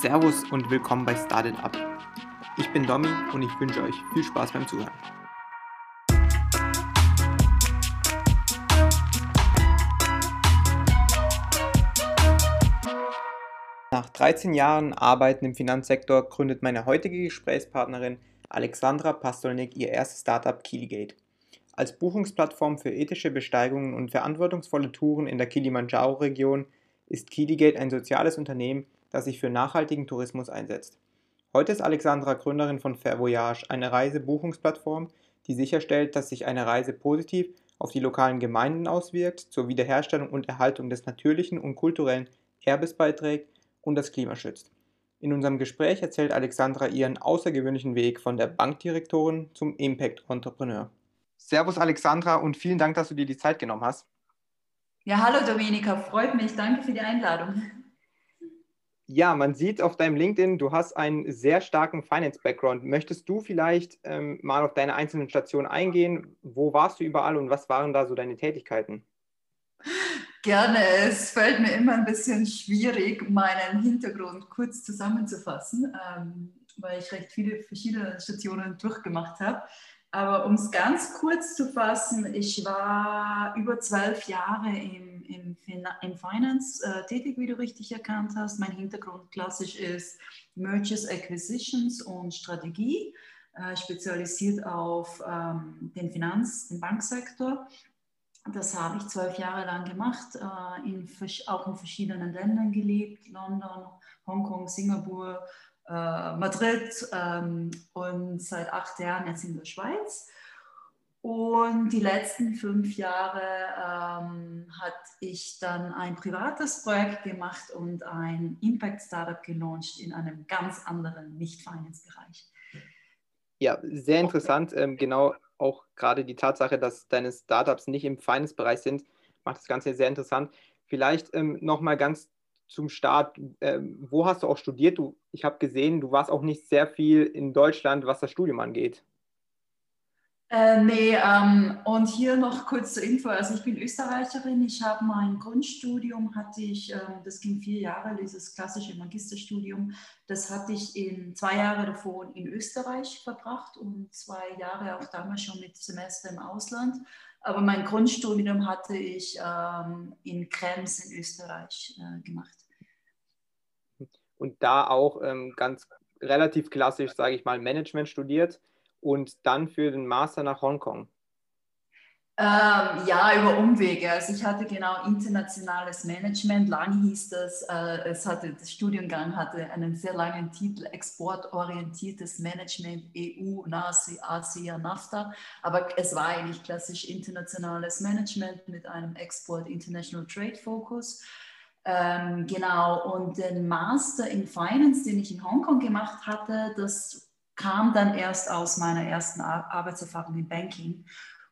Servus und willkommen bei Started Up. Ich bin Domi und ich wünsche euch viel Spaß beim Zuhören. Nach 13 Jahren Arbeiten im Finanzsektor gründet meine heutige Gesprächspartnerin Alexandra Pastolnik ihr erstes Startup Kiligate. Als Buchungsplattform für ethische Besteigungen und verantwortungsvolle Touren in der Kilimanjaro-Region ist Kiligate ein soziales Unternehmen, das sich für nachhaltigen Tourismus einsetzt. Heute ist Alexandra Gründerin von Fair Voyage, eine Reisebuchungsplattform, die sicherstellt, dass sich eine Reise positiv auf die lokalen Gemeinden auswirkt, zur Wiederherstellung und Erhaltung des natürlichen und kulturellen Erbes beiträgt und das Klima schützt. In unserem Gespräch erzählt Alexandra ihren außergewöhnlichen Weg von der Bankdirektorin zum Impact-Entrepreneur. Servus Alexandra und vielen Dank, dass du dir die Zeit genommen hast. Ja, hallo Dominika, freut mich. Danke für die Einladung. Ja, man sieht auf deinem LinkedIn, du hast einen sehr starken Finance-Background. Möchtest du vielleicht ähm, mal auf deine einzelnen Stationen eingehen? Wo warst du überall und was waren da so deine Tätigkeiten? Gerne. Es fällt mir immer ein bisschen schwierig, meinen Hintergrund kurz zusammenzufassen, ähm, weil ich recht viele verschiedene Stationen durchgemacht habe. Aber um es ganz kurz zu fassen, ich war über zwölf Jahre im, im, im Finance äh, tätig, wie du richtig erkannt hast. Mein Hintergrund klassisch ist Mergers, Acquisitions und Strategie, äh, spezialisiert auf ähm, den Finanz-, den Banksektor. Das habe ich zwölf Jahre lang gemacht, äh, in, auch in verschiedenen Ländern gelebt, London, Hongkong, Singapur, Madrid ähm, und seit acht Jahren jetzt in der Schweiz. Und die letzten fünf Jahre ähm, hatte ich dann ein privates Projekt gemacht und ein Impact-Startup gelauncht in einem ganz anderen Nicht-Finance-Bereich. Ja, sehr interessant. Ähm, genau auch gerade die Tatsache, dass deine Startups nicht im Finance-Bereich sind, macht das Ganze sehr interessant. Vielleicht ähm, nochmal ganz zum Start, äh, wo hast du auch studiert? Du, ich habe gesehen, du warst auch nicht sehr viel in Deutschland, was das Studium angeht. Äh, nee, ähm, und hier noch kurz zur Info. Also ich bin Österreicherin. Ich habe mein Grundstudium, hatte ich, ähm, das ging vier Jahre, dieses klassische Magisterstudium. Das hatte ich in zwei Jahre davor in Österreich verbracht und zwei Jahre auch damals schon mit Semester im Ausland. Aber mein Grundstudium hatte ich ähm, in Krems in Österreich äh, gemacht. Und da auch ähm, ganz relativ klassisch, sage ich mal, Management studiert und dann für den Master nach Hongkong. Ähm, ja, über Umwege. Also ich hatte genau internationales Management. Lang hieß das, äh, es hatte, das Studiengang hatte einen sehr langen Titel, exportorientiertes Management EU, NASI, ASEAN, NAFTA. Aber es war eigentlich klassisch internationales Management mit einem Export International Trade Focus. Ähm, genau, und den Master in Finance, den ich in Hongkong gemacht hatte, das kam dann erst aus meiner ersten Arbeitserfahrung im Banking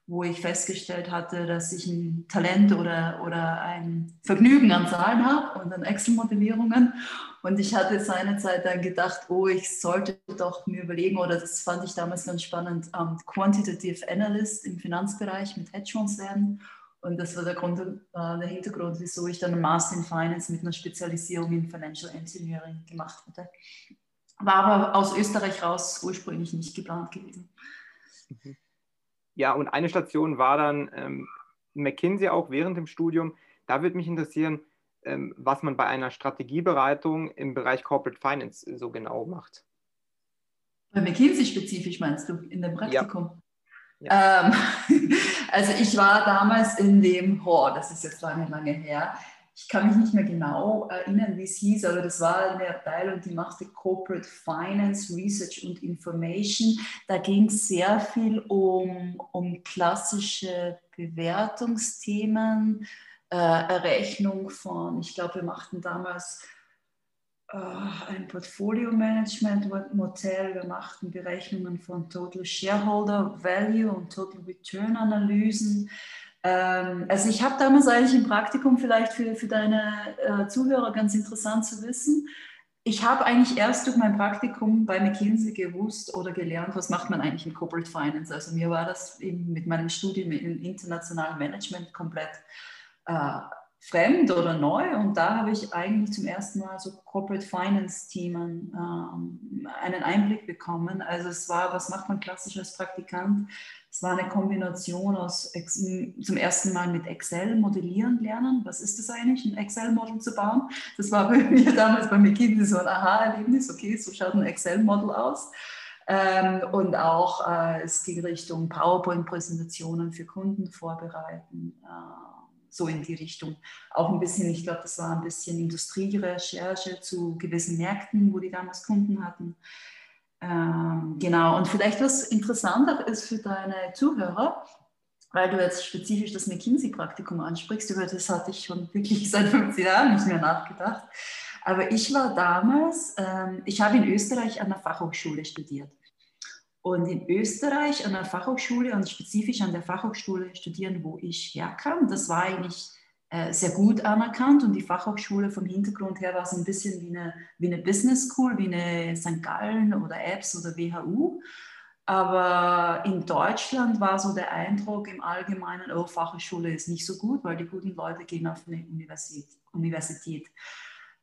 wo ich festgestellt hatte, dass ich ein Talent oder, oder ein Vergnügen an Zahlen habe und an Excel-Modellierungen. Und ich hatte seinerzeit dann gedacht, oh, ich sollte doch mir überlegen, oder das fand ich damals ganz spannend, um, Quantitative Analyst im Finanzbereich mit Hedgefonds werden. Und das war der, Grund, äh, der Hintergrund, wieso ich dann einen Master in Finance mit einer Spezialisierung in Financial Engineering gemacht hatte. War aber aus Österreich raus ursprünglich nicht geplant gewesen. Mhm. Ja, und eine Station war dann ähm, McKinsey auch während dem Studium. Da würde mich interessieren, ähm, was man bei einer Strategiebereitung im Bereich Corporate Finance so genau macht. Bei McKinsey spezifisch meinst du, in dem Praktikum? Ja. Ja. Ähm, also ich war damals in dem, oh, das ist jetzt lange, lange her, ich kann mich nicht mehr genau erinnern, wie es hieß, aber das war eine Abteilung, die machte Corporate Finance, Research und Information. Da ging es sehr viel um, um klassische Bewertungsthemen, äh, Errechnung von, ich glaube, wir machten damals äh, ein Portfolio-Management-Modell, wir machten Berechnungen von Total Shareholder Value und Total Return-Analysen. Ähm, also ich habe damals eigentlich im Praktikum vielleicht für, für deine äh, Zuhörer ganz interessant zu wissen. Ich habe eigentlich erst durch mein Praktikum bei McKinsey gewusst oder gelernt, was macht man eigentlich in Corporate Finance. Also mir war das eben mit meinem Studium in internationalem Management komplett äh, fremd oder neu und da habe ich eigentlich zum ersten Mal so Corporate Finance Teamen ähm, einen Einblick bekommen. Also es war, was macht man klassisch als Praktikant? Es war eine Kombination aus zum ersten Mal mit Excel modellieren lernen. Was ist das eigentlich, ein Excel-Model zu bauen? Das war bei mir damals bei McKinsey so ein Aha-Erlebnis. Okay, so schaut ein Excel-Model aus. Ähm, und auch äh, es ging Richtung PowerPoint-Präsentationen für Kunden vorbereiten. Äh, so in die Richtung. Auch ein bisschen, ich glaube, das war ein bisschen Industrierecherche zu gewissen Märkten, wo die damals Kunden hatten. Ähm, genau, und vielleicht was interessanter ist für deine Zuhörer, weil du jetzt spezifisch das McKinsey-Praktikum ansprichst, über das hatte ich schon wirklich seit 15 Jahren nicht mehr nachgedacht. Aber ich war damals, ähm, ich habe in Österreich an der Fachhochschule studiert. Und in Österreich an der Fachhochschule und spezifisch an der Fachhochschule studieren, wo ich herkam, das war eigentlich äh, sehr gut anerkannt und die Fachhochschule vom Hintergrund her war so ein bisschen wie eine, wie eine Business School, wie eine St. Gallen oder EBS oder WHU. Aber in Deutschland war so der Eindruck im Allgemeinen, oh, Fachhochschule ist nicht so gut, weil die guten Leute gehen auf eine Universität. Universität.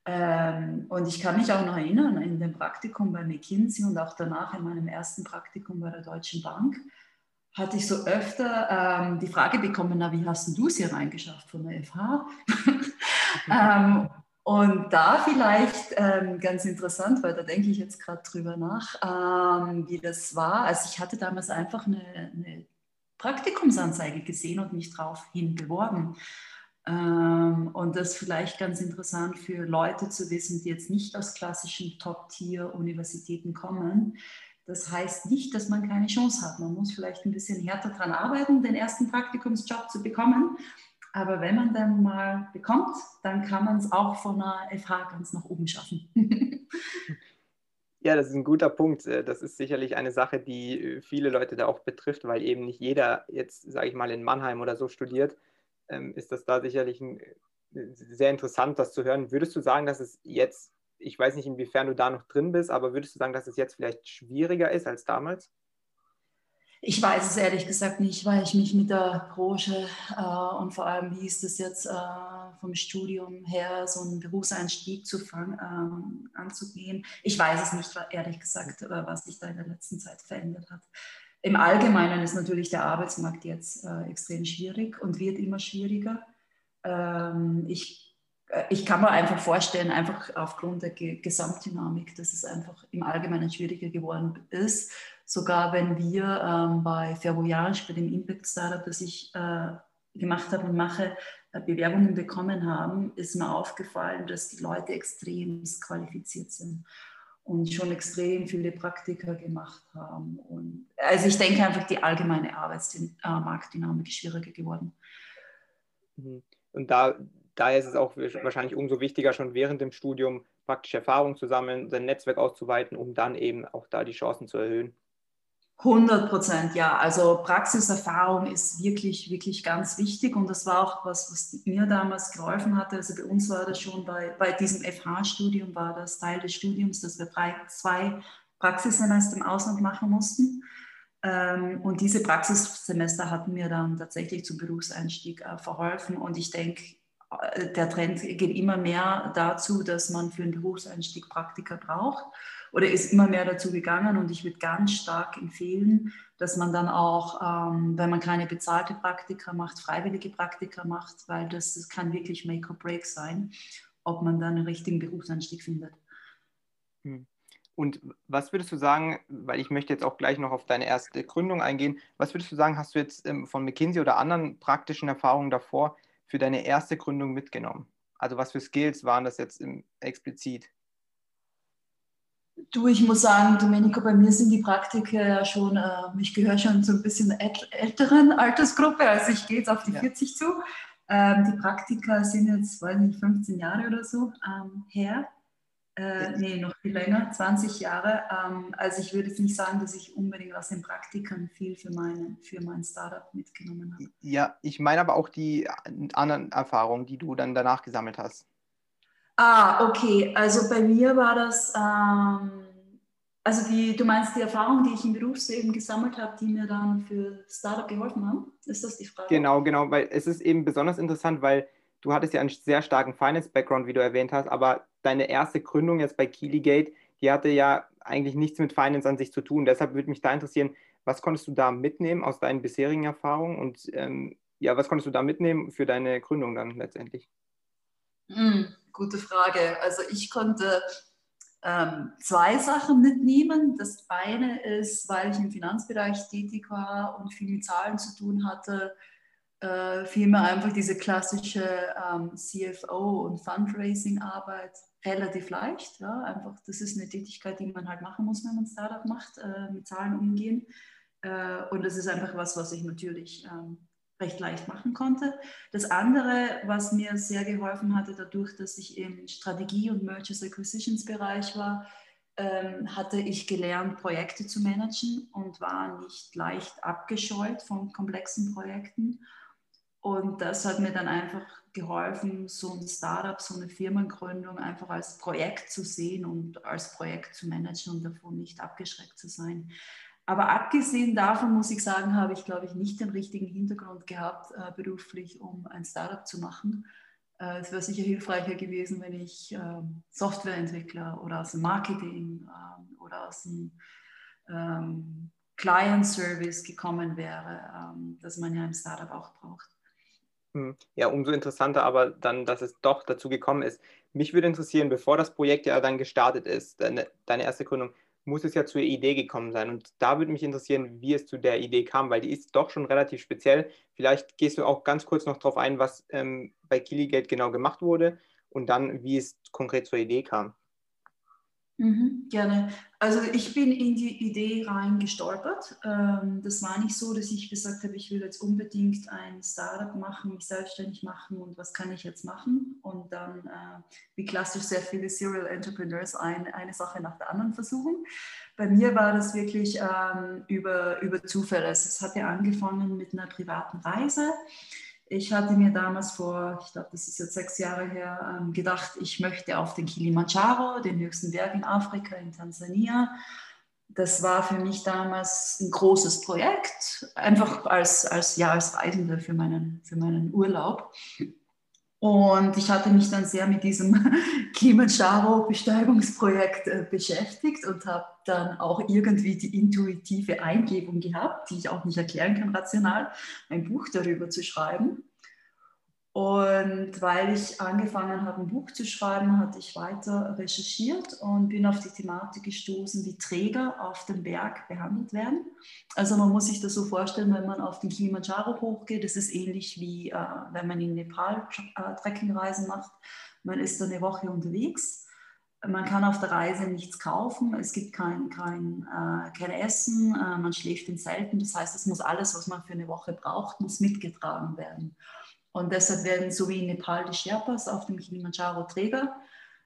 Ähm, und ich kann mich auch noch erinnern, in dem Praktikum bei McKinsey und auch danach in meinem ersten Praktikum bei der Deutschen Bank, hatte ich so öfter ähm, die Frage bekommen, na, wie hast du es hier reingeschafft von der FH? ähm, und da vielleicht ähm, ganz interessant, weil da denke ich jetzt gerade drüber nach, ähm, wie das war. Also ich hatte damals einfach eine, eine Praktikumsanzeige gesehen und mich daraufhin beworben. Ähm, und das ist vielleicht ganz interessant für Leute zu wissen, die jetzt nicht aus klassischen Top-Tier-Universitäten kommen. Das heißt nicht, dass man keine Chance hat. Man muss vielleicht ein bisschen härter daran arbeiten, den ersten Praktikumsjob zu bekommen. Aber wenn man dann mal bekommt, dann kann man es auch von einer FH ganz nach oben schaffen. Ja, das ist ein guter Punkt. Äh, das ist sicherlich eine Sache, die äh, viele Leute da auch betrifft, weil eben nicht jeder jetzt, sage ich mal, in Mannheim oder so studiert ist das da sicherlich ein, äh, sehr interessant, das zu hören. Würdest du sagen, dass es jetzt, ich weiß nicht, inwiefern du da noch drin bist, aber würdest du sagen, dass es jetzt vielleicht schwieriger ist als damals? Ich weiß es ehrlich gesagt nicht, weil ich mich mit der Branche äh, und vor allem, wie ist es jetzt äh, vom Studium her, so einen Berufseinstieg zu fangen, ähm, anzugehen. Ich weiß es nicht, ehrlich gesagt, äh, was sich da in der letzten Zeit verändert hat. Im Allgemeinen ist natürlich der Arbeitsmarkt jetzt äh, extrem schwierig und wird immer schwieriger. Ähm, ich, äh, ich kann mir einfach vorstellen, einfach aufgrund der Ge Gesamtdynamik, dass es einfach im Allgemeinen schwieriger geworden ist. Sogar wenn wir ähm, bei Ferroyage, bei dem Impact Startup, das ich äh, gemacht habe und mache, äh, Bewerbungen bekommen haben, ist mir aufgefallen, dass die Leute extrem qualifiziert sind und schon extrem viele Praktika gemacht haben. Und also ich denke einfach, die allgemeine Arbeitsmarktdynamik ist schwieriger geworden. Mhm. Und da, daher ist es auch wahrscheinlich umso wichtiger, schon während dem Studium praktische Erfahrung zu sammeln, sein Netzwerk auszuweiten, um dann eben auch da die Chancen zu erhöhen. 100 Prozent, ja. Also Praxiserfahrung ist wirklich, wirklich ganz wichtig und das war auch was, was mir damals geholfen hatte. Also bei uns war das schon bei, bei diesem FH-Studium, war das Teil des Studiums, dass wir drei, zwei Praxissemester im Ausland machen mussten. Ähm, und diese Praxissemester hatten mir dann tatsächlich zum Berufseinstieg äh, verholfen und ich denke, äh, der Trend geht immer mehr dazu, dass man für einen Berufseinstieg Praktika braucht oder ist immer mehr dazu gegangen und ich würde ganz stark empfehlen, dass man dann auch, ähm, wenn man keine bezahlte Praktika macht, freiwillige Praktika macht, weil das, das kann wirklich Make or Break sein, ob man dann einen richtigen Berufsanstieg findet. Hm. Und was würdest du sagen, weil ich möchte jetzt auch gleich noch auf deine erste Gründung eingehen, was würdest du sagen, hast du jetzt ähm, von McKinsey oder anderen praktischen Erfahrungen davor für deine erste Gründung mitgenommen? Also was für Skills waren das jetzt explizit? Du, ich muss sagen, Domenico, bei mir sind die Praktika ja schon, äh, ich gehöre schon zu ein bisschen älteren Altersgruppe, also ich gehe jetzt auf die ja. 40 zu. Ähm, die Praktika sind jetzt, weiß nicht, 15 Jahre oder so ähm, her. Äh, nee, noch viel länger, 20 Jahre. Ähm, also ich würde jetzt nicht sagen, dass ich unbedingt aus den Praktikern viel für, meine, für mein Startup mitgenommen habe. Ja, ich meine aber auch die anderen Erfahrungen, die du dann danach gesammelt hast. Ah, okay. Also bei mir war das, ähm, also die, du meinst die Erfahrung, die ich im Berufsleben gesammelt habe, die mir dann für Startup geholfen haben? Ist das die Frage? Genau, genau, weil es ist eben besonders interessant, weil du hattest ja einen sehr starken Finance-Background, wie du erwähnt hast, aber deine erste Gründung jetzt bei Keelygate, die hatte ja eigentlich nichts mit Finance an sich zu tun. Deshalb würde mich da interessieren, was konntest du da mitnehmen aus deinen bisherigen Erfahrungen und ähm, ja, was konntest du da mitnehmen für deine Gründung dann letztendlich? Mm, gute Frage. Also ich konnte ähm, zwei Sachen mitnehmen. Das eine ist, weil ich im Finanzbereich tätig war und viel mit Zahlen zu tun hatte, äh, fiel einfach diese klassische ähm, CFO- und Fundraising-Arbeit relativ leicht. Ja? Einfach, das ist eine Tätigkeit, die man halt machen muss, wenn man Startup macht, äh, mit Zahlen umgehen. Äh, und das ist einfach was, was ich natürlich ähm, recht leicht machen konnte. Das andere, was mir sehr geholfen hatte, dadurch, dass ich im Strategie- und Mergers Acquisitions Bereich war, ähm, hatte ich gelernt, Projekte zu managen und war nicht leicht abgescheut von komplexen Projekten. Und das hat mir dann einfach geholfen, so ein Startup, so eine Firmengründung einfach als Projekt zu sehen und als Projekt zu managen und davon nicht abgeschreckt zu sein. Aber abgesehen davon muss ich sagen, habe ich, glaube ich, nicht den richtigen Hintergrund gehabt, äh, beruflich, um ein Startup zu machen. Äh, es wäre sicher hilfreicher gewesen, wenn ich äh, Softwareentwickler oder aus dem Marketing ähm, oder aus dem ähm, Client Service gekommen wäre, ähm, dass man ja im Startup auch braucht. Hm. Ja, umso interessanter aber dann, dass es doch dazu gekommen ist. Mich würde interessieren, bevor das Projekt ja dann gestartet ist, deine, deine erste Gründung, muss es ja zur Idee gekommen sein. Und da würde mich interessieren, wie es zu der Idee kam, weil die ist doch schon relativ speziell. Vielleicht gehst du auch ganz kurz noch darauf ein, was ähm, bei Killigate genau gemacht wurde und dann, wie es konkret zur Idee kam. Mhm, gerne. Also ich bin in die Idee rein gestolpert. Ähm, das war nicht so, dass ich gesagt habe, ich will jetzt unbedingt ein Startup machen, mich selbstständig machen und was kann ich jetzt machen? Und dann, äh, wie klassisch sehr viele Serial Entrepreneurs, ein, eine Sache nach der anderen versuchen. Bei mir war das wirklich ähm, über, über Zufälle. Es hat ja angefangen mit einer privaten Reise. Ich hatte mir damals vor, ich glaube, das ist jetzt sechs Jahre her, ähm, gedacht, ich möchte auf den Kilimanjaro, den höchsten Berg in Afrika, in Tansania. Das war für mich damals ein großes Projekt, einfach als, als, ja, als Reisende für meinen, für meinen Urlaub. Und ich hatte mich dann sehr mit diesem Kilimanjaro-Besteigungsprojekt äh, beschäftigt und habe dann auch irgendwie die intuitive Eingebung gehabt, die ich auch nicht erklären kann rational, ein Buch darüber zu schreiben. Und weil ich angefangen habe, ein Buch zu schreiben, hatte ich weiter recherchiert und bin auf die Thematik gestoßen, wie Träger auf dem Berg behandelt werden. Also man muss sich das so vorstellen, wenn man auf den Kilimanjaro hochgeht, das ist ähnlich wie äh, wenn man in Nepal äh, Trekkingreisen macht. Man ist eine Woche unterwegs. Man kann auf der Reise nichts kaufen, es gibt kein, kein, äh, kein Essen, äh, man schläft in Zelten. Das heißt, es muss alles, was man für eine Woche braucht, muss mitgetragen werden. Und deshalb werden so wie in Nepal die Sherpas auf dem Kilimanjaro Träger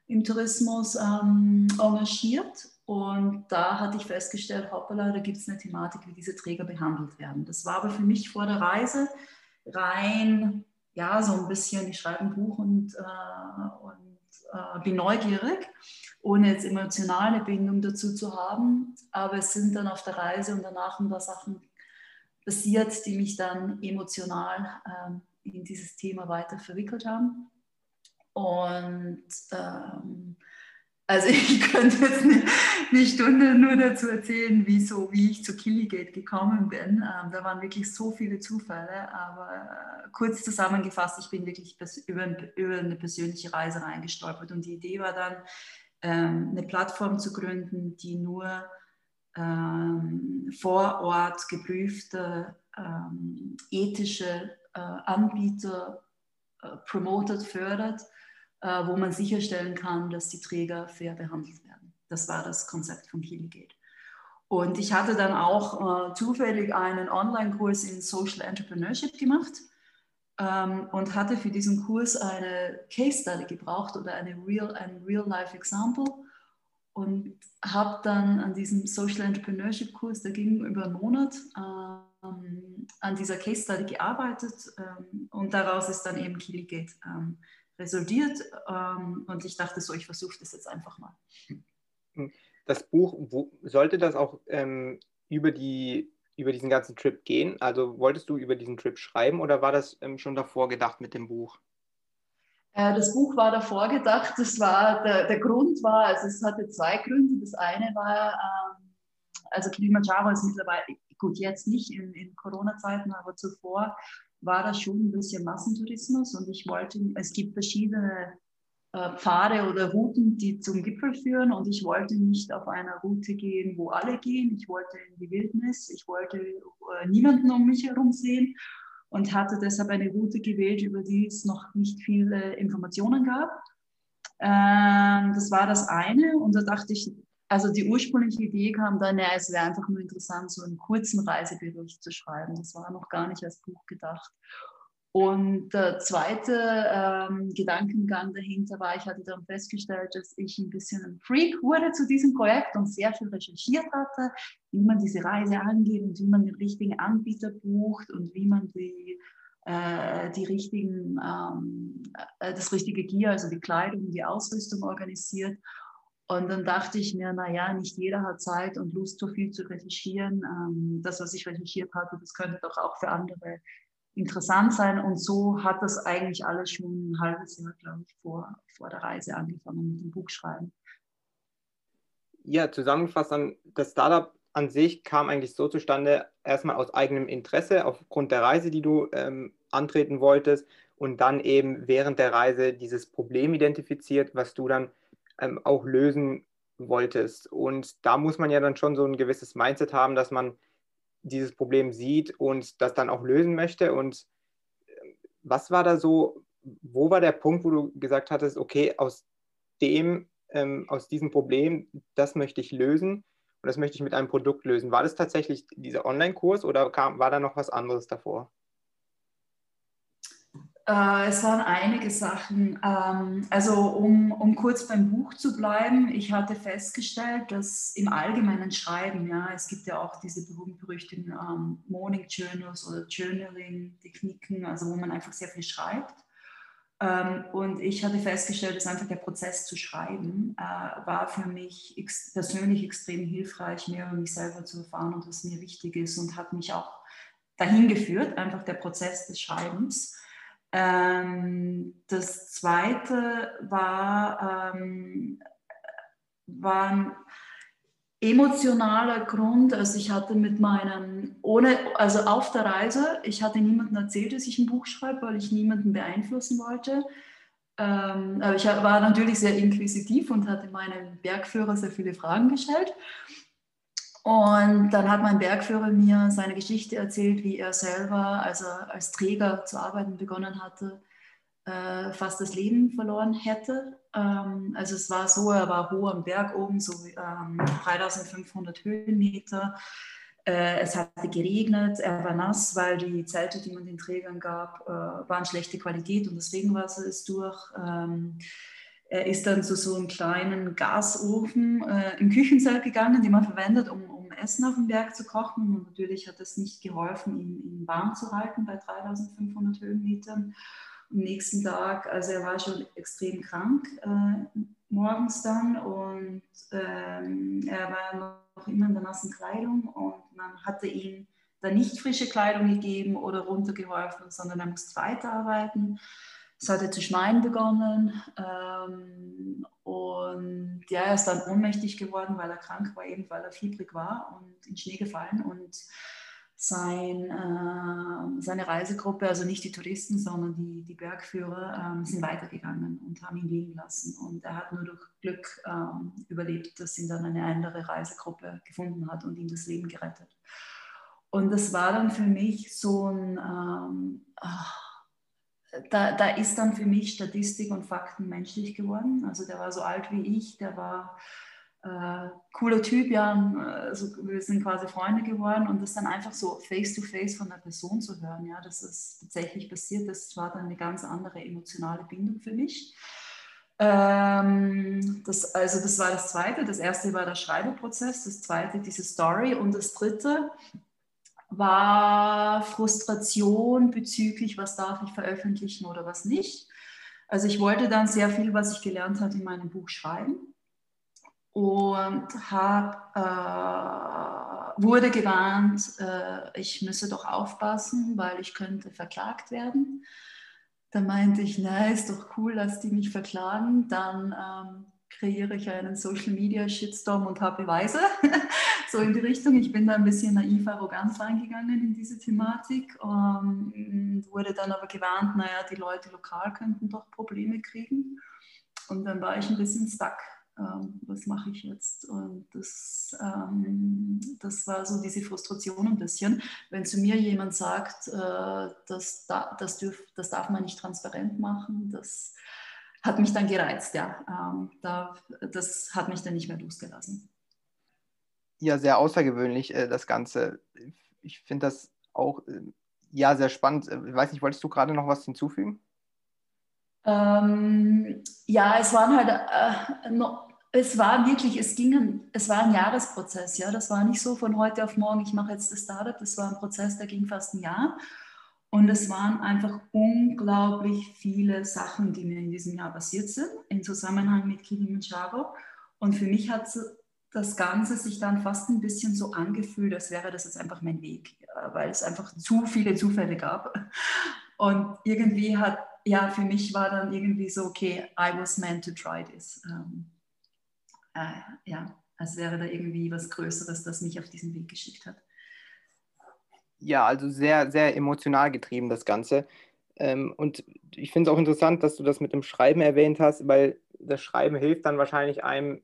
im Tourismus ähm, engagiert. Und da hatte ich festgestellt, hoppala, da gibt es eine Thematik, wie diese Träger behandelt werden. Das war aber für mich vor der Reise rein, ja, so ein bisschen, ich schreibe ein Buch und, äh, und äh, bin neugierig, ohne jetzt emotionale Bindung dazu zu haben. Aber es sind dann auf der Reise und danach ein paar Sachen passiert, die mich dann emotional ähm, in dieses Thema weiter verwickelt haben. Und ähm, also ich könnte jetzt eine, eine, Stunde nur dazu erzählen, wie, so, wie ich zu Killigate gekommen bin. Ähm, da waren wirklich so viele Zufälle, aber äh, kurz zusammengefasst, ich bin wirklich über, über, eine persönliche Reise reingestolpert und die Idee war dann, ähm, eine Plattform zu gründen, die nur ähm, vor Ort geprüfte ähm, ethische äh, Anbieter äh, promotet, fördert, äh, wo man sicherstellen kann, dass die Träger fair behandelt werden. Das war das Konzept von Healygate. Und ich hatte dann auch äh, zufällig einen Online-Kurs in Social Entrepreneurship gemacht ähm, und hatte für diesen Kurs eine Case Study gebraucht oder eine real, ein Real-Life-Example und habe dann an diesem Social Entrepreneurship Kurs, der ging über einen Monat, äh, ähm, an dieser Case Study gearbeitet ähm, und daraus ist dann eben Killigate ähm, resultiert. Ähm, und ich dachte so, ich versuche das jetzt einfach mal. Das Buch, wo, sollte das auch ähm, über, die, über diesen ganzen Trip gehen? Also wolltest du über diesen Trip schreiben oder war das ähm, schon davor gedacht mit dem Buch? Äh, das Buch war davor gedacht, das war, der, der Grund war, also es hatte zwei Gründe. Das eine war, also Kilimanjaro ist mittlerweile, gut, jetzt nicht in, in Corona-Zeiten, aber zuvor war das schon ein bisschen Massentourismus und ich wollte, es gibt verschiedene äh, Pfade oder Routen, die zum Gipfel führen und ich wollte nicht auf einer Route gehen, wo alle gehen. Ich wollte in die Wildnis, ich wollte äh, niemanden um mich herum sehen und hatte deshalb eine Route gewählt, über die es noch nicht viele Informationen gab. Ähm, das war das eine und da dachte ich, also die ursprüngliche Idee kam dann, ja, es wäre einfach nur interessant, so einen kurzen Reisebericht zu schreiben. Das war noch gar nicht als Buch gedacht. Und der zweite ähm, Gedankengang dahinter war, ich hatte dann festgestellt, dass ich ein bisschen ein Freak wurde zu diesem Projekt und sehr viel recherchiert hatte, wie man diese Reise angeht und wie man den richtigen Anbieter bucht und wie man die, äh, die richtigen, ähm, äh, das richtige Gear, also die Kleidung, die Ausrüstung organisiert. Und dann dachte ich mir, naja, nicht jeder hat Zeit und Lust, so viel zu recherchieren. Ähm, das, was ich recherchiert hatte, das könnte doch auch für andere interessant sein. Und so hat das eigentlich alles schon ein halbes Jahr, glaube ich, vor, vor der Reise angefangen mit dem Buchschreiben. Ja, zusammengefasst, dann, das Startup an sich kam eigentlich so zustande, erstmal aus eigenem Interesse, aufgrund der Reise, die du ähm, antreten wolltest, und dann eben während der Reise dieses Problem identifiziert, was du dann ähm, auch lösen wolltest. Und da muss man ja dann schon so ein gewisses Mindset haben, dass man dieses Problem sieht und das dann auch lösen möchte. Und äh, was war da so, wo war der Punkt, wo du gesagt hattest, okay, aus dem, ähm, aus diesem Problem, das möchte ich lösen und das möchte ich mit einem Produkt lösen. War das tatsächlich dieser Online-Kurs oder kam, war da noch was anderes davor? Äh, es waren einige Sachen. Ähm, also um, um kurz beim Buch zu bleiben, ich hatte festgestellt, dass im allgemeinen Schreiben, ja, es gibt ja auch diese berühmt-berüchtigten ähm, Morning Journals oder Journaling-Techniken, also wo man einfach sehr viel schreibt. Ähm, und ich hatte festgestellt, dass einfach der Prozess zu schreiben äh, war für mich ex persönlich extrem hilfreich, mehr über mich selber zu erfahren und was mir wichtig ist und hat mich auch dahin geführt, einfach der Prozess des Schreibens. Ähm, das zweite war, ähm, war ein emotionaler Grund. Also ich hatte mit meinem, ohne, also auf der Reise, ich hatte niemandem erzählt, dass ich ein Buch schreibe, weil ich niemanden beeinflussen wollte. Ähm, aber ich war natürlich sehr inquisitiv und hatte meinem Bergführer sehr viele Fragen gestellt. Und dann hat mein Bergführer mir seine Geschichte erzählt, wie er selber, als er als Träger zu arbeiten begonnen hatte, äh, fast das Leben verloren hätte. Ähm, also es war so, er war hoch am Berg oben, so ähm, 3500 Höhenmeter. Äh, es hatte geregnet, er war nass, weil die Zelte, die man den Trägern gab, äh, waren schlechte Qualität und das Regenwasser ist durch. Ähm, er ist dann zu so einem kleinen Gasofen äh, im Küchenzelt gegangen, den man verwendet, um, Essen auf dem Berg zu kochen. Und natürlich hat das nicht geholfen, ihn, ihn warm zu halten bei 3500 Höhenmetern. Am nächsten Tag, also er war schon extrem krank äh, morgens dann und ähm, er war noch immer in der nassen Kleidung und man hatte ihm dann nicht frische Kleidung gegeben oder runtergeholfen, sondern er musste weiterarbeiten. Es hatte zu schneien begonnen ähm, und ja, er ist dann ohnmächtig geworden, weil er krank war, eben weil er fiebrig war und in Schnee gefallen und sein, äh, seine Reisegruppe, also nicht die Touristen, sondern die, die Bergführer, ähm, sind weitergegangen und haben ihn liegen lassen. Und er hat nur durch Glück ähm, überlebt, dass ihn dann eine andere Reisegruppe gefunden hat und ihm das Leben gerettet. Und das war dann für mich so ein, ähm, ach, da, da ist dann für mich Statistik und Fakten menschlich geworden. Also der war so alt wie ich, der war äh, cooler Typ, ja, also wir sind quasi Freunde geworden und das dann einfach so face-to-face -face von der Person zu hören, ja, dass es tatsächlich passiert, das war dann eine ganz andere emotionale Bindung für mich. Ähm, das, also das war das Zweite. Das Erste war der Schreibeprozess, das Zweite diese Story und das Dritte war Frustration bezüglich, was darf ich veröffentlichen oder was nicht. Also ich wollte dann sehr viel, was ich gelernt habe, in meinem Buch schreiben und hab, äh, wurde gewarnt, äh, ich müsse doch aufpassen, weil ich könnte verklagt werden. Da meinte ich, na, ist doch cool, dass die mich verklagen. Dann ähm, kreiere ich einen Social Media Shitstorm und habe Beweise. so in die Richtung. Ich bin da ein bisschen naiv arrogant reingegangen in diese Thematik. Ähm, wurde dann aber gewarnt, naja, die Leute lokal könnten doch Probleme kriegen. Und dann war ich ein bisschen stuck ähm, was mache ich jetzt? Und das, ähm, das war so diese Frustration ein bisschen. Wenn zu mir jemand sagt, äh, das, das, dürf, das darf man nicht transparent machen, das hat mich dann gereizt, ja. Ähm, da, das hat mich dann nicht mehr losgelassen. Ja, sehr außergewöhnlich, äh, das Ganze. Ich finde das auch äh, ja sehr spannend. Ich weiß nicht, wolltest du gerade noch was hinzufügen? Ähm, ja, es waren halt äh, noch, es war wirklich, es ging, es war ein Jahresprozess, ja. Das war nicht so von heute auf morgen, ich mache jetzt das Startup. Das war ein Prozess, der ging fast ein Jahr. Und es waren einfach unglaublich viele Sachen, die mir in diesem Jahr passiert sind, im Zusammenhang mit Kilimanjaro. Und für mich hat das Ganze sich dann fast ein bisschen so angefühlt, als wäre das jetzt einfach mein Weg, weil es einfach zu viele Zufälle gab. Und irgendwie hat, ja, für mich war dann irgendwie so, okay, I was meant to try this. Ähm, äh, ja, als wäre da irgendwie was Größeres, das mich auf diesen Weg geschickt hat. Ja, also sehr, sehr emotional getrieben das Ganze. Ähm, und ich finde es auch interessant, dass du das mit dem Schreiben erwähnt hast, weil das Schreiben hilft dann wahrscheinlich einem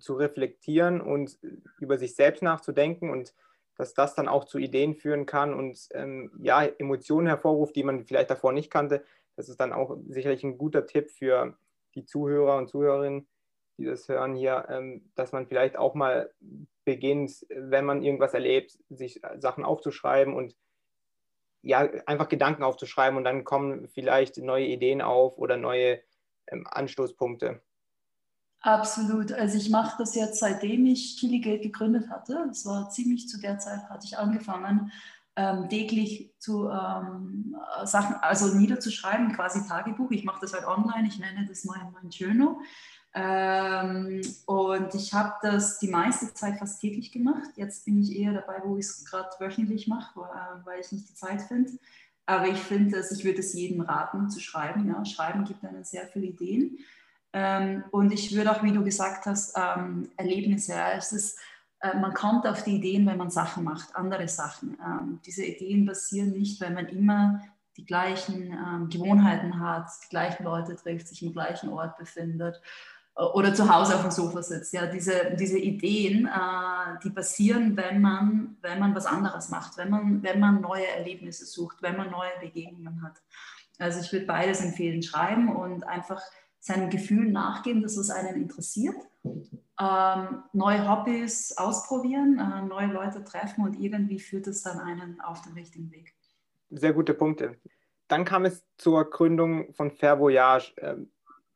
zu reflektieren und über sich selbst nachzudenken und dass das dann auch zu Ideen führen kann und ähm, ja, Emotionen hervorruft, die man vielleicht davor nicht kannte. Das ist dann auch sicherlich ein guter Tipp für die Zuhörer und Zuhörerinnen, die das hören hier, ähm, dass man vielleicht auch mal beginnt, wenn man irgendwas erlebt, sich Sachen aufzuschreiben und ja, einfach Gedanken aufzuschreiben und dann kommen vielleicht neue Ideen auf oder neue ähm, Anstoßpunkte. Absolut. Also ich mache das jetzt seitdem ich Chiligate gegründet hatte. Das war ziemlich zu der Zeit, hatte ich angefangen, ähm, täglich zu ähm, Sachen, also niederzuschreiben, quasi Tagebuch. Ich mache das halt online, ich nenne das mein, mein Journal. Ähm, und ich habe das die meiste Zeit fast täglich gemacht. Jetzt bin ich eher dabei, wo ich es gerade wöchentlich mache, äh, weil ich nicht die Zeit finde. Aber ich finde, dass ich würde es jedem raten zu schreiben. Ja. Schreiben gibt einem sehr viele Ideen. Ähm, und ich würde auch, wie du gesagt hast, ähm, Erlebnisse. Ja. Es ist, äh, man kommt auf die Ideen, wenn man Sachen macht, andere Sachen. Ähm, diese Ideen passieren nicht, wenn man immer die gleichen ähm, Gewohnheiten hat, die gleichen Leute trifft, sich im gleichen Ort befindet oder zu Hause auf dem Sofa sitzt. Ja, diese, diese Ideen, äh, die passieren, wenn man, wenn man was anderes macht, wenn man, wenn man neue Erlebnisse sucht, wenn man neue Begegnungen hat. Also ich würde beides empfehlen, schreiben und einfach seinen Gefühlen nachgehen, dass es einen interessiert. Ähm, neue Hobbys ausprobieren, äh, neue Leute treffen und irgendwie führt es dann einen auf den richtigen Weg. Sehr gute Punkte. Dann kam es zur Gründung von Fair Voyage. Ähm,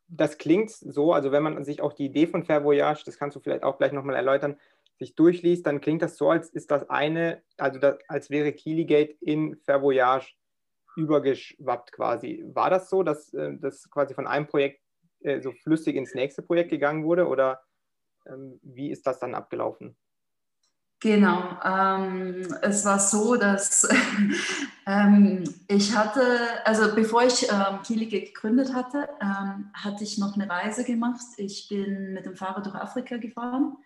das klingt so, also wenn man sich auch die Idee von Fair Voyage, das kannst du vielleicht auch gleich nochmal erläutern, sich durchliest, dann klingt das so, als ist das eine, also das, als wäre Keelygate in Fair Voyage übergeschwappt quasi. War das so, dass äh, das quasi von einem Projekt äh, so flüssig ins nächste Projekt gegangen wurde oder ähm, wie ist das dann abgelaufen? Genau, ähm, es war so, dass ähm, ich hatte, also bevor ich ähm, Kielige gegründet hatte, ähm, hatte ich noch eine Reise gemacht. Ich bin mit dem Fahrrad durch Afrika gefahren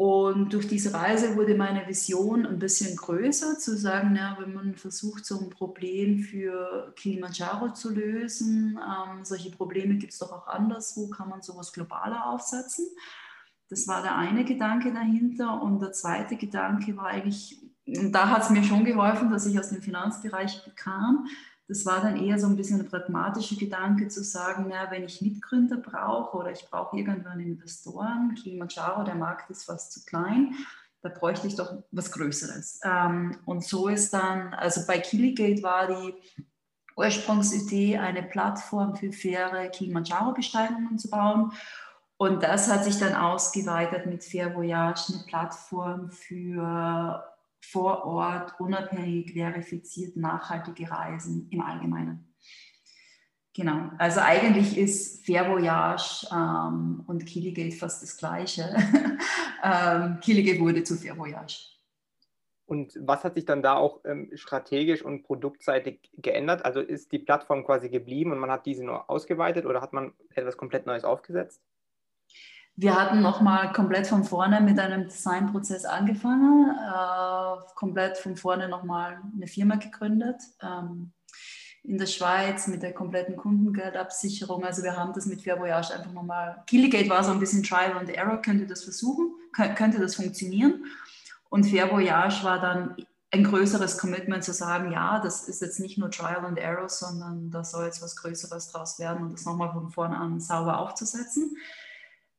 und durch diese Reise wurde meine Vision ein bisschen größer, zu sagen, ja, wenn man versucht, so ein Problem für Kilimanjaro zu lösen, ähm, solche Probleme gibt es doch auch anderswo, kann man sowas globaler aufsetzen. Das war der eine Gedanke dahinter. Und der zweite Gedanke war eigentlich, und da hat es mir schon geholfen, dass ich aus dem Finanzbereich kam. Das war dann eher so ein bisschen ein pragmatischer Gedanke zu sagen, na, wenn ich Mitgründer brauche oder ich brauche irgendwann Investoren, Kilimanjaro, der Markt ist fast zu klein, da bräuchte ich doch was Größeres. Ähm, und so ist dann, also bei Kiligate war die Ursprungsidee, eine Plattform für faire Kilimanjaro-Besteigungen zu bauen. Und das hat sich dann ausgeweitet mit Fair Voyage, eine Plattform für vor Ort unabhängig verifiziert nachhaltige Reisen im Allgemeinen. Genau, also eigentlich ist Fair Voyage ähm, und Kiligate fast das Gleiche. ähm, Kiligate wurde zu Fair Voyage. Und was hat sich dann da auch ähm, strategisch und produktseitig geändert? Also ist die Plattform quasi geblieben und man hat diese nur ausgeweitet oder hat man etwas komplett Neues aufgesetzt? Wir hatten nochmal komplett von vorne mit einem Designprozess angefangen, äh, komplett von vorne nochmal eine Firma gegründet. Ähm, in der Schweiz mit der kompletten Kundengeldabsicherung. Also wir haben das mit Fair Voyage einfach nochmal. Killigate war so ein bisschen Trial and Error, könnte das versuchen, könnte das funktionieren. Und Fair Voyage war dann ein größeres Commitment zu sagen, ja, das ist jetzt nicht nur Trial and Error, sondern da soll jetzt was Größeres draus werden und das nochmal von vorne an sauber aufzusetzen.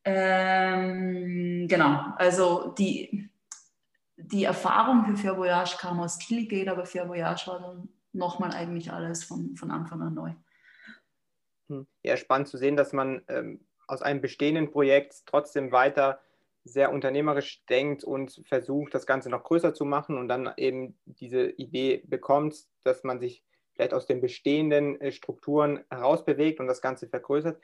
Ähm, genau, also die, die Erfahrung für Fair Voyage kam aus Killigate, aber Fair Voyage war dann nochmal eigentlich alles von, von Anfang an neu. Hm. Ja, spannend zu sehen, dass man ähm, aus einem bestehenden Projekt trotzdem weiter sehr unternehmerisch denkt und versucht, das Ganze noch größer zu machen und dann eben diese Idee bekommt, dass man sich vielleicht aus den bestehenden äh, Strukturen herausbewegt und das Ganze vergrößert.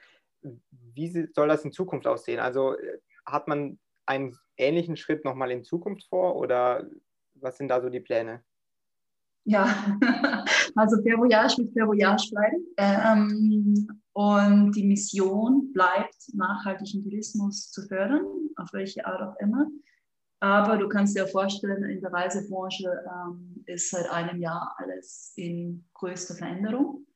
Wie soll das in Zukunft aussehen? Also äh, hat man einen ähnlichen Schritt nochmal in Zukunft vor oder was sind da so die Pläne? Ja, also Fair Voyage wird Fair Voyage bleiben. Ähm, und die Mission bleibt, nachhaltigen Tourismus zu fördern, auf welche Art auch immer. Aber du kannst dir vorstellen, in der Reisebranche ähm, ist seit einem Jahr alles in größter Veränderung.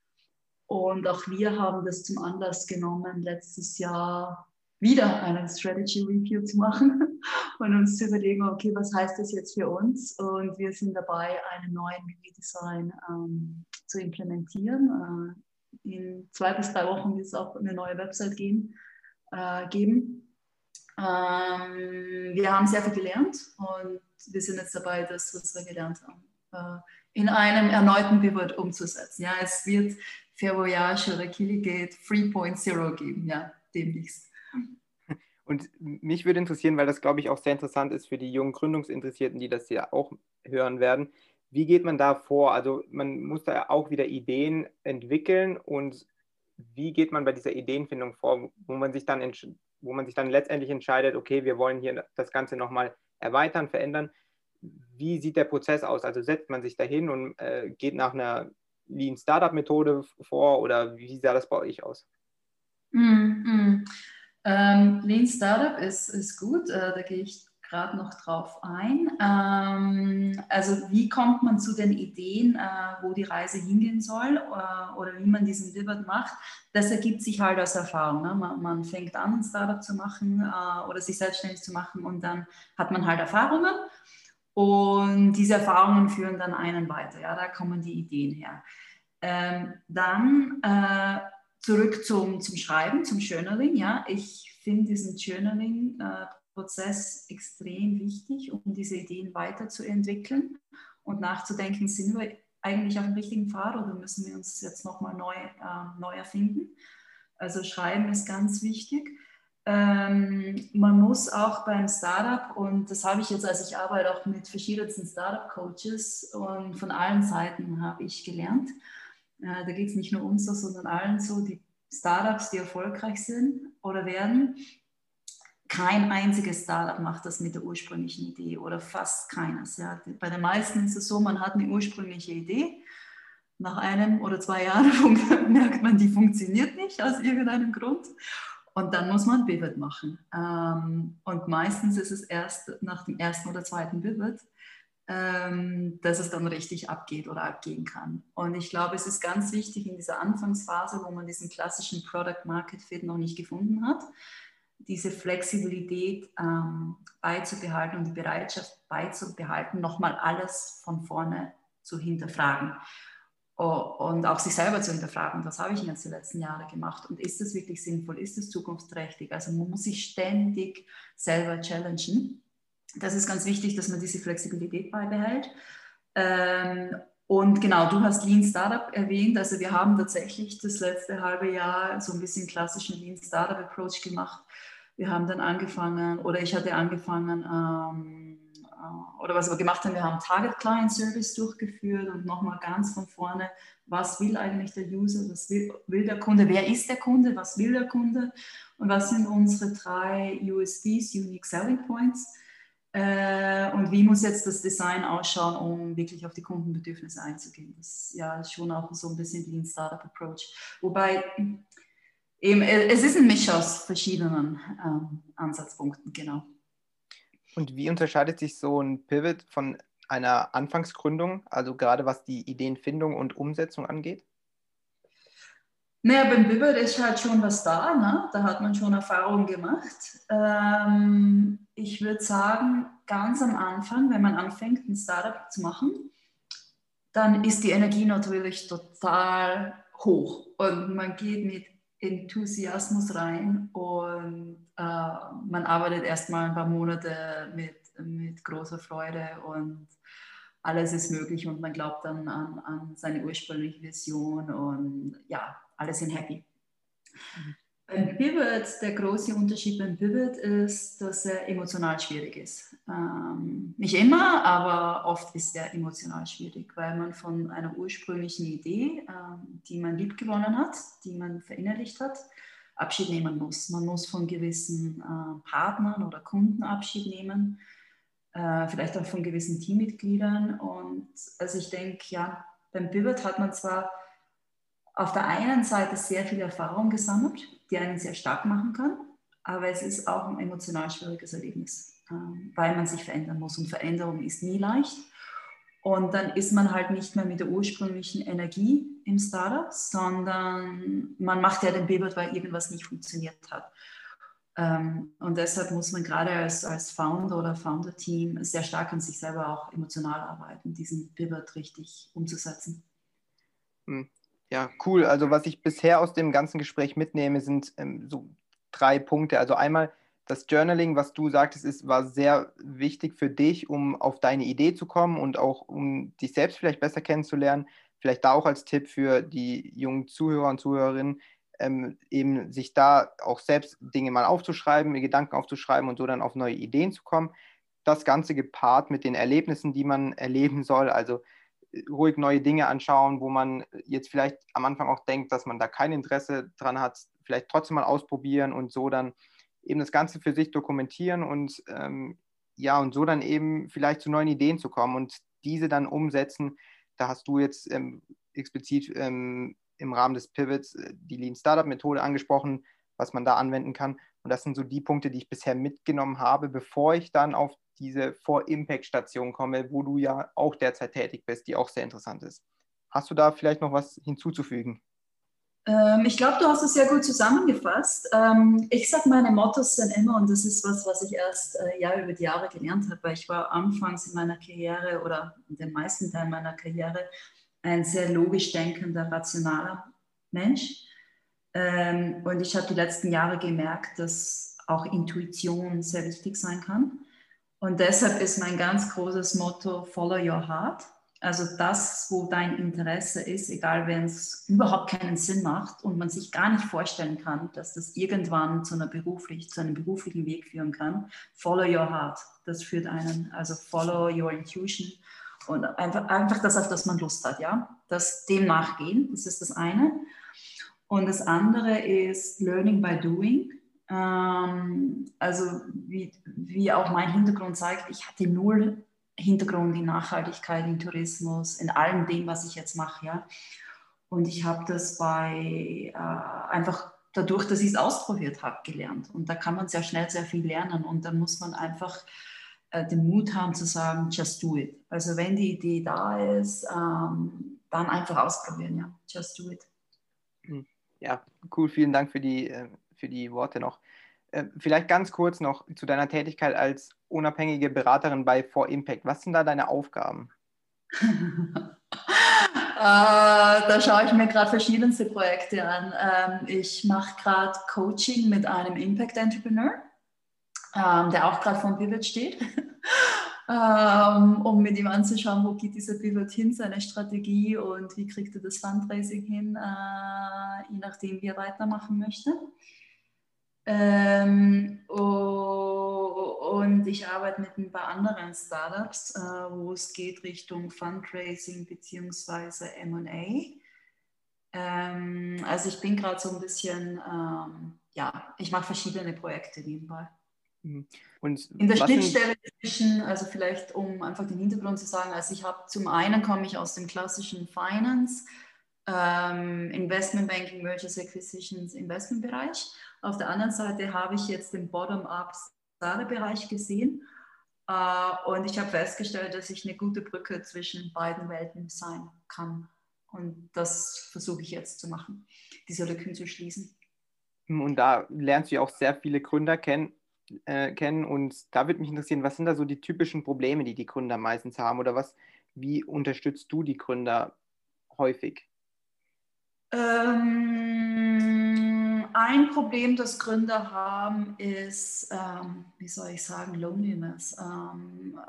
Und auch wir haben das zum Anlass genommen, letztes Jahr wieder einen Strategy Review zu machen und uns zu überlegen, okay, was heißt das jetzt für uns? Und wir sind dabei, einen neuen Redesign ähm, zu implementieren. Äh, in zwei bis drei Wochen wird es auch eine neue Website geben. Äh, geben. Ähm, wir haben sehr viel gelernt und wir sind jetzt dabei, das, was wir gelernt haben, äh, in einem erneuten Pivot umzusetzen. Ja, es wird Fair oder Killigate 3.0 geben, ja, demnächst. Und mich würde interessieren, weil das, glaube ich, auch sehr interessant ist für die jungen Gründungsinteressierten, die das ja auch hören werden. Wie geht man da vor? Also man muss da auch wieder Ideen entwickeln und wie geht man bei dieser Ideenfindung vor, wo man sich dann, wo man sich dann letztendlich entscheidet, okay, wir wollen hier das Ganze nochmal erweitern, verändern. Wie sieht der Prozess aus? Also setzt man sich dahin und äh, geht nach einer Lean Startup Methode vor oder wie sah das bei euch aus? Mm, mm. Ähm, Lean Startup ist, ist gut, äh, da gehe ich gerade noch drauf ein. Ähm, also wie kommt man zu den Ideen, äh, wo die Reise hingehen soll äh, oder wie man diesen Pivot macht? Das ergibt sich halt aus Erfahrung. Ne? Man, man, fängt an, ein Startup zu machen äh, oder sich selbstständig zu machen und dann hat man halt Erfahrungen und diese Erfahrungen führen dann einen weiter. Ja? Da kommen die Ideen her. Ähm, dann äh, zurück zum, zum Schreiben, zum Journaling. Ja, ich finde diesen Journaling-Prozess extrem wichtig, um diese Ideen weiterzuentwickeln und nachzudenken, sind wir eigentlich auf dem richtigen Pfad oder müssen wir uns jetzt nochmal neu, äh, neu erfinden? Also Schreiben ist ganz wichtig. Ähm, man muss auch beim Startup, und das habe ich jetzt, also ich arbeite auch mit verschiedensten Startup-Coaches und von allen Seiten habe ich gelernt, äh, da geht es nicht nur uns so, sondern allen so, die Startups, die erfolgreich sind oder werden. Kein einziges Startup macht das mit der ursprünglichen Idee oder fast keines. Ja. Bei den meisten ist es so, man hat eine ursprüngliche Idee. Nach einem oder zwei Jahren merkt man, die funktioniert nicht aus irgendeinem Grund. Und dann muss man Pivot machen. Ähm, und meistens ist es erst nach dem ersten oder zweiten Pivot, ähm, dass es dann richtig abgeht oder abgehen kann. Und ich glaube, es ist ganz wichtig in dieser Anfangsphase, wo man diesen klassischen Product Market Fit noch nicht gefunden hat, diese Flexibilität ähm, beizubehalten und die Bereitschaft beizubehalten, nochmal alles von vorne zu hinterfragen und auch sich selber zu hinterfragen, was habe ich jetzt die letzten Jahre gemacht und ist das wirklich sinnvoll, ist es zukunftsträchtig? Also man muss sich ständig selber challengen das ist ganz wichtig, dass man diese Flexibilität beibehält. Ähm, und genau, du hast Lean Startup erwähnt. Also wir haben tatsächlich das letzte halbe Jahr so ein bisschen klassischen Lean Startup Approach gemacht. Wir haben dann angefangen, oder ich hatte angefangen, ähm, äh, oder was wir gemacht haben, wir haben Target Client Service durchgeführt und nochmal ganz von vorne, was will eigentlich der User, was will, will der Kunde, wer ist der Kunde, was will der Kunde und was sind unsere drei USPs, Unique Selling Points Äh, und wie muss jetzt das Design ausschauen, um wirklich auf die Kundenbedürfnisse einzugehen? Das ja, ist schon auch so ein bisschen wie ein Startup-Approach. Wobei eben, es ist ein Misch aus verschiedenen ähm, Ansatzpunkten, genau. Und wie unterscheidet sich so ein Pivot von einer Anfangsgründung, also gerade was die Ideenfindung und Umsetzung angeht? Naja, beim Pivot ist halt schon was da, ne? da hat man schon Erfahrungen gemacht. Ähm, ich würde sagen, ganz am Anfang, wenn man anfängt, ein Startup zu machen, dann ist die Energie natürlich total hoch und man geht mit Enthusiasmus rein und äh, man arbeitet erstmal ein paar Monate mit, mit großer Freude und alles ist möglich und man glaubt dann an, an seine ursprüngliche Vision und ja, alle sind happy. Mhm. Beim Pivot, der große Unterschied beim Pivot ist, dass er emotional schwierig ist. Ähm, nicht immer, aber oft ist er emotional schwierig, weil man von einer ursprünglichen Idee, ähm, die man liebgewonnen hat, die man verinnerlicht hat, Abschied nehmen muss. Man muss von gewissen äh, Partnern oder Kunden Abschied nehmen, äh, vielleicht auch von gewissen Teammitgliedern. Und also ich denke, ja, beim Pivot hat man zwar auf der einen Seite sehr viel Erfahrung gesammelt, die einen sehr stark machen kann, aber es ist auch ein emotional schwieriges Erlebnis, ähm, weil man sich verändern muss und Veränderung ist nie leicht. Und dann ist man halt nicht mehr mit der ursprünglichen Energie im Startup, sondern man macht ja den Pivot, weil irgendwas nicht funktioniert hat. Ähm, und deshalb muss man gerade als, als Founder oder Founder-Team sehr stark an sich selber auch emotional arbeiten, diesen Pivot richtig umzusetzen. Ja, cool. Also was ich bisher aus dem ganzen Gespräch mitnehme, sind ähm, so drei Punkte. Also einmal das Journaling, was du sagtest, ist, war sehr wichtig für dich, um auf deine Idee zu kommen und auch um dich selbst vielleicht besser kennenzulernen. Vielleicht da auch als Tipp für die jungen Zuhörer und Zuhörerinnen, ähm, eben sich da auch selbst Dinge mal aufzuschreiben, Gedanken aufzuschreiben und so dann auf neue Ideen zu kommen. Das Ganze gepaart mit den Erlebnissen, die man erleben soll. Also ruhig neue Dinge anschauen, wo man jetzt vielleicht am Anfang auch denkt, dass man da kein Interesse dran hat, vielleicht trotzdem mal ausprobieren und so dann eben das Ganze für sich dokumentieren und ähm, ja, und so dann eben vielleicht zu neuen Ideen zu kommen und diese dann umsetzen. Da hast du jetzt ähm, explizit ähm, im Rahmen des Pivots äh, die Lean Startup Methode angesprochen, was man da anwenden kann. Und das sind so die Punkte, die ich bisher mitgenommen habe, bevor ich dann auf diese Vor-Impact-Station komme, wo du ja auch derzeit tätig bist, die auch sehr interessant ist. Hast du da vielleicht noch was hinzuzufügen? Ähm, ich glaube, du hast es sehr gut zusammengefasst. Ähm, ich sage, meine Mottos sind immer, und das ist was, was ich erst äh, ja, über die Jahre gelernt habe, weil ich war anfangs in meiner Karriere oder in den meisten Teilen meiner Karriere ein sehr logisch denkender, rationaler Mensch. Ähm, und ich habe die letzten Jahre gemerkt, dass auch Intuition sehr wichtig sein kann. Und deshalb ist mein ganz großes Motto Follow Your Heart. Also das, wo dein Interesse ist, egal wenn es überhaupt keinen Sinn macht und man sich gar nicht vorstellen kann, dass das irgendwann zu, einer beruflich, zu einem beruflichen Weg führen kann. Follow Your Heart. Das führt einen, also Follow Your Intuition und einfach, einfach das, auf das man Lust hat, ja. Das dem nachgehen, das ist das eine. Und das andere ist Learning by Doing. Ähm, also wie, wie auch mein Hintergrund zeigt, ich hatte null Hintergrund in Nachhaltigkeit, in Tourismus, in allem dem, was ich jetzt mache. Ja? Und ich habe das bei äh, einfach dadurch, dass ich es ausprobiert habe, gelernt. Und da kann man sehr schnell sehr viel lernen. Und dann muss man einfach äh, den Mut haben zu sagen, just do it. Also wenn die Idee da ist, ähm, dann einfach ausprobieren, ja, just do it. Hm. Ja, cool, vielen Dank für die, äh, für die Worte noch. Äh, vielleicht ganz kurz noch zu deiner Tätigkeit als unabhängige Beraterin bei For Impact. Was sind da deine Aufgaben? Uh, da schaue ich mir gerade verschiedenste Projekte an. Ähm, ich mache gerade Coaching mit einem Impact Entrepreneur, ähm, der auch gerade vom Pivot steht, ähm, um mit ihm anzuschauen, wo geht dieser Pivot hin, seine Strategie und wie kriegt er das Fundraising hin, äh, je nachdem, wie er weitermachen möchte. Ähm, und ich arbeite mit ein paar anderen Startups, äh, wo es geht Richtung Fundraising bzw. MA. Ähm, also ich bin gerade so ein bisschen, ähm, ja, ich mache verschiedene Projekte nebenbei. Mhm. Und in der Schnittstelle zwischen, also vielleicht um einfach den Hintergrund zu sagen, also ich habe zum einen komme ich aus dem klassischen Finance, ähm, Investment Banking, Mergers Acquisitions, Investment Bereich. Auf der anderen Seite habe ich jetzt den Bottom-up Startup-Bereich gesehen äh, und ich habe festgestellt, dass ich eine gute Brücke zwischen beiden Welten sein kann. Und das versuche ich jetzt zu machen, diese Lücken zu schließen. Und da lernst du ja auch sehr viele Gründer kennen äh, kennen. Und da würde mich interessieren, was sind da so die typischen Probleme, die die Gründer meistens haben? Oder was, wie unterstützt du die Gründer häufig? Ähm, ein Problem, das Gründer haben, ist, ähm, wie soll ich sagen, Loneliness. Ähm,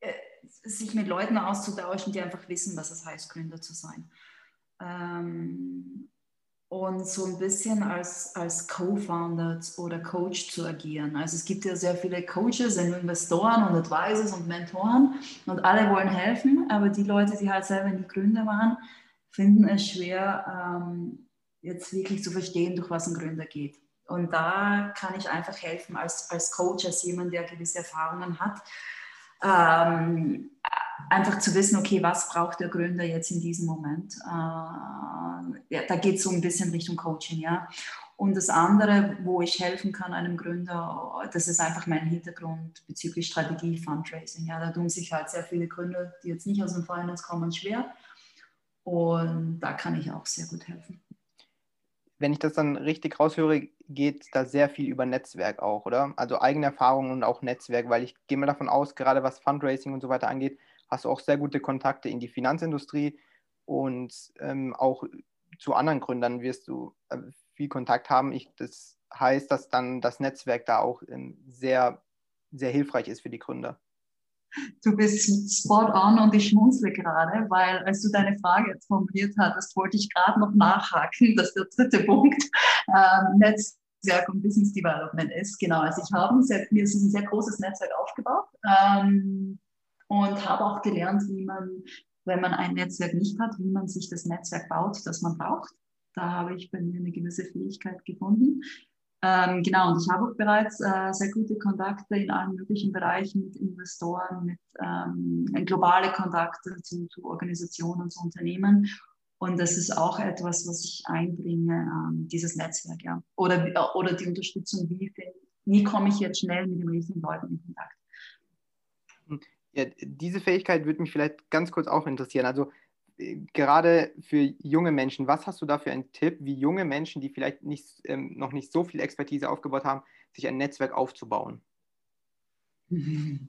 äh, äh, sich mit Leuten auszutauschen, die einfach wissen, was es heißt, Gründer zu sein. Ähm, und so ein bisschen als, als Co-Founder oder Coach zu agieren. Also es gibt ja sehr viele Coaches und Investoren und Advisors und Mentoren und alle wollen helfen, aber die Leute, die halt selber nie Gründer waren, finden es schwer, ähm, jetzt wirklich zu verstehen, durch was ein Gründer geht. Und da kann ich einfach helfen als, als Coach, als jemand, der gewisse Erfahrungen hat, ähm, einfach zu wissen, okay, was braucht der Gründer jetzt in diesem Moment? Äh, ja, da geht es so ein bisschen Richtung Coaching, ja. Und das andere, wo ich helfen kann einem Gründer, das ist einfach mein Hintergrund bezüglich Strategie, Fundraising. Ja, da tun sich halt sehr viele Gründer, die jetzt nicht aus dem Finance kommen, schwer. Und da kann ich auch sehr gut helfen. Wenn ich das dann richtig raushöre, geht da sehr viel über Netzwerk auch, oder? Also eigene Erfahrungen und auch Netzwerk, weil ich gehe mal davon aus, gerade was Fundraising und so weiter angeht, hast du auch sehr gute Kontakte in die Finanzindustrie und ähm, auch zu anderen Gründern wirst du äh, viel Kontakt haben. Ich, das heißt, dass dann das Netzwerk da auch ähm, sehr, sehr hilfreich ist für die Gründer. Du bist spot on und ich schmunzle gerade, weil als du deine Frage jetzt formuliert hattest, wollte ich gerade noch nachhaken, dass der dritte Punkt ähm, Netzwerk und Business Development ist. Genau, also ich habe mir ein sehr großes Netzwerk aufgebaut ähm, und habe auch gelernt, wie man, wenn man ein Netzwerk nicht hat, wie man sich das Netzwerk baut, das man braucht. Da habe ich bei mir eine gewisse Fähigkeit gefunden. Ähm, genau, und ich habe auch bereits äh, sehr gute Kontakte in allen möglichen Bereichen mit Investoren, mit ähm, globale Kontakte zu, zu, Organisationen zu Unternehmen. Und das ist auch etwas, was ich einbringe, ähm, dieses Netzwerk, ja. Oder, oder die Unterstützung, wie, wie komme ich jetzt schnell mit den richtigen Leuten in Kontakt. Ja, diese Fähigkeit würde mich vielleicht ganz kurz auch interessieren. Also gerade für junge Menschen, was hast du da für einen Tipp, wie junge Menschen, die vielleicht nicht, ähm, noch nicht so viel Expertise aufgebaut haben, sich ein Netzwerk aufzubauen?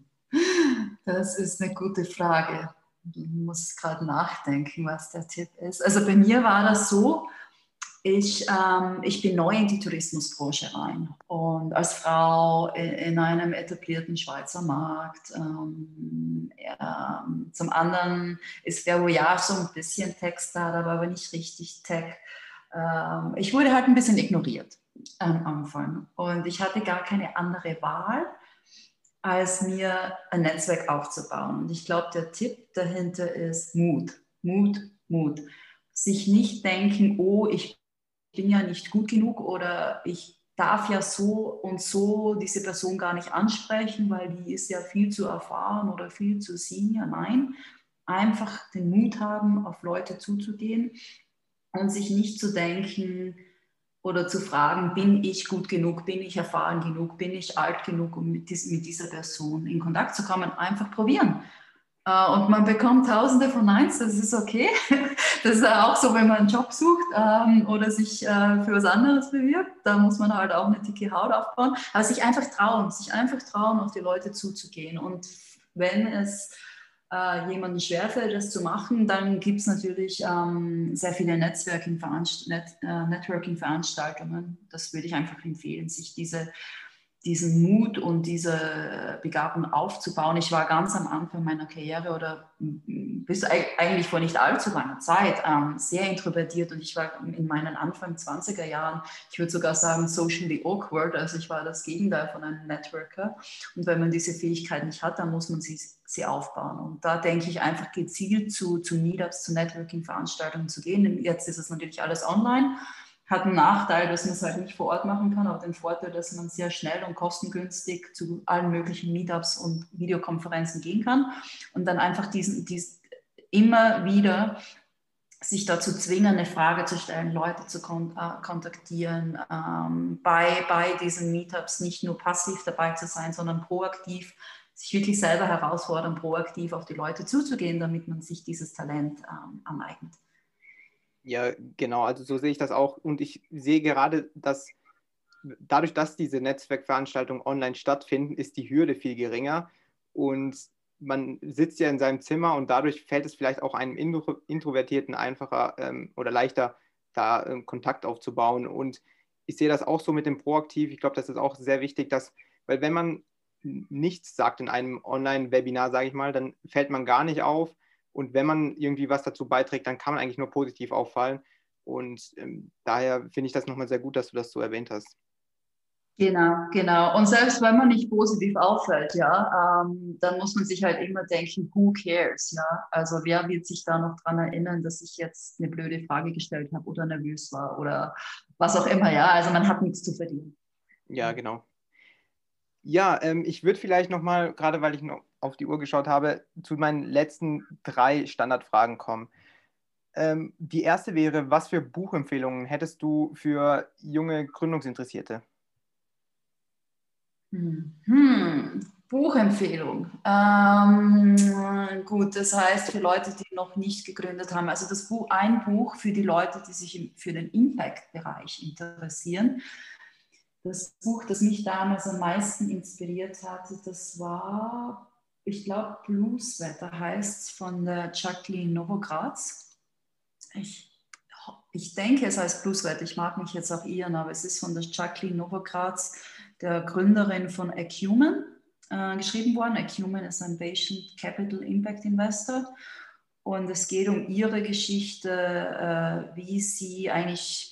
Das ist eine gute Frage. Ich muss gerade nachdenken, was der Tipp ist. Also bei mir war das so, ich, ähm, ich bin neu in die Tourismusbranche rein und als Frau in einem etablierten Schweizer Markt. Ähm, ja, zum anderen ist der Voyage so ein bisschen Tech-Startup, aber nicht richtig Tech. Ähm, ich wurde halt ein bisschen ignoriert am Anfang und ich hatte gar keine andere Wahl, als mir ein Netzwerk aufzubauen. Und ich glaube, der Tipp dahinter ist Mut, Mut, Mut sich nicht denken, oh, ich bin ja nicht gut genug oder ich darf ja so und so diese Person gar nicht ansprechen, weil die ist ja viel zu erfahren oder viel zu senior. Nein, einfach den Mut haben, auf Leute zuzugehen und sich nicht zu denken oder zu fragen, bin ich gut genug, bin ich erfahren genug, bin ich alt genug, um mit, dieser Person in Kontakt zu kommen. Einfach probieren. Äh, und man bekommt tausende von Neins, das ist okay. Das ist auch so, wenn man einen Job sucht ähm, oder sich äh, für was anderes bewirbt. Da muss man halt auch eine dicke Haut aufbauen. Aber sich einfach trauen, sich einfach trauen, auf die Leute zuzugehen. Und wenn es äh, jemandem schwerfällt, das zu machen, dann gibt es natürlich ähm, sehr viele Networking-Veranstaltungen. Das würde ich einfach empfehlen, sich diese diesen Mut und diese Begabung aufzubauen. Ich war ganz am Anfang meiner Karriere oder bis eigentlich vor nicht allzu langer Zeit ähm, sehr introvertiert und ich war in meinen Anfang 20er Jahren, ich würde sogar sagen, socially awkward. Also ich war das Gegenteil von einem Networker. Und wenn man diese Fähigkeit nicht hat, dann muss man sie, sie aufbauen. Und da denke ich einfach gezielt zu, zu Meetups, zu Networking-Veranstaltungen zu gehen. Jetzt ist es natürlich alles online hat einen Nachteil, dass man es halt nicht vor Ort machen kann, aber den Vorteil, dass man sehr schnell und kostengünstig zu allen möglichen Meetups und Videokonferenzen gehen kann und dann einfach diesen, diesen immer wieder sich dazu zwingen, eine Frage zu stellen, Leute zu kon äh, kontaktieren, ähm, bei, bei diesen Meetups nicht nur passiv dabei zu sein, sondern proaktiv, sich wirklich selber herausfordern, proaktiv auf die Leute zuzugehen, damit man sich dieses Talent ähm, aneignet. Ja, genau, also so sehe ich das auch. Und ich sehe gerade, dass dadurch, dass diese Netzwerkveranstaltungen online stattfinden, ist die Hürde viel geringer. Und man sitzt ja in seinem Zimmer und dadurch fällt es vielleicht auch einem Introvertierten einfacher ähm, oder leichter, da ähm, Kontakt aufzubauen. Und ich sehe das auch so mit dem Proaktiv. Ich glaube, das ist auch sehr wichtig, dass, weil wenn man nichts sagt in einem Online-Webinar, sage ich mal, dann fällt man gar nicht auf. Und wenn man irgendwie was dazu beiträgt, dann kann man eigentlich nur positiv auffallen. Und ähm, daher finde ich das nochmal sehr gut, dass du das so erwähnt hast. Genau, genau. Und selbst wenn man nicht positiv auffällt, ja, ähm, dann muss man sich halt immer denken, who cares, ja. Also wer wird sich da noch daran erinnern, dass ich jetzt eine blöde Frage gestellt habe oder nervös war oder was auch immer, ja. Also man hat nichts zu verdienen. Ja, genau. Ja, ähm, ich würde vielleicht nochmal, gerade weil ich noch auf die Uhr geschaut habe, zu meinen letzten drei Standardfragen kommen. Ähm, die erste wäre, was für Buchempfehlungen hättest du für junge Gründungsinteressierte? Hm, Buchempfehlung. Ähm, gut, das heißt für Leute, die noch nicht gegründet haben. Also das Buch, ein Buch für die Leute, die sich für den Impact-Bereich interessieren. Das Buch, das mich damals am meisten inspiriert hatte, das war, ich glaube, Blueswetter heißt es von der Jacqueline Novogratz. Ich ich denke, es heißt Blueswetter. Ich mag mich jetzt auch irren, aber es ist von der Jacqueline Novogratz der Gründerin von Acumen äh, geschrieben worden. Acumen ist ein Patient Capital Impact Investor. Und es geht um ihre Geschichte, äh, wie sie eigentlich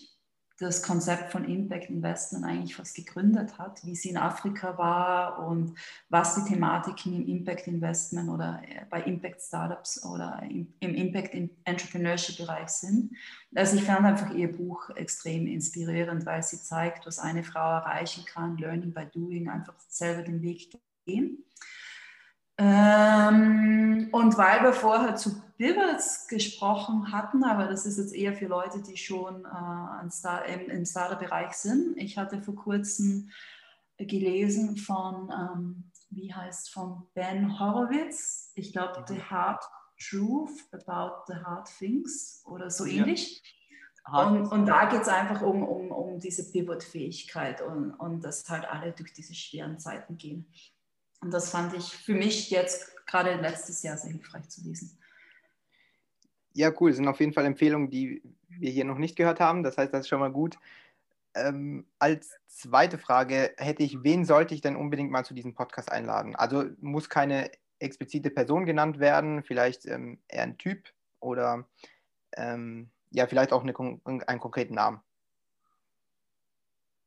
das Konzept von Impact Investment eigentlich fast gegründet hat, wie sie in Afrika war und was die Thematiken im Impact Investment oder äh, bei Impact Startups oder im, Impact Entrepreneurship Bereich sind. Also ich fand einfach ihr Buch extrem inspirierend, weil sie zeigt, was eine Frau erreichen kann, Learning by Doing, einfach selber den Weg gehen. Ähm, und weil wir vorher zu Pivots gesprochen hatten, aber das ist jetzt eher für Leute, die schon äh, Star, im, im Startup-Bereich sind. Ich hatte vor kurzem gelesen von, ähm, wie heißt, von Ben Horowitz, ich glaube, The Hard Truth About the Hard Things oder so ähnlich. Ja. Und, und, da geht es einfach um, um, um diese Pivot-Fähigkeit und, und dass halt alle durch diese schweren Zeiten gehen. Und das fand ich für mich jetzt gerade letztes Jahr sehr hilfreich zu lesen. Ja, cool. Das sind auf jeden Fall Empfehlungen, die wir hier noch nicht gehört haben. Das heißt, das ist schon mal gut. Ähm, als zweite Frage hätte ich, wen sollte ich denn unbedingt mal zu diesem Podcast einladen? Also muss keine explizite Person genannt werden, vielleicht ähm, eher ein Typ oder ähm, ja, vielleicht auch eine, einen konkreten Namen.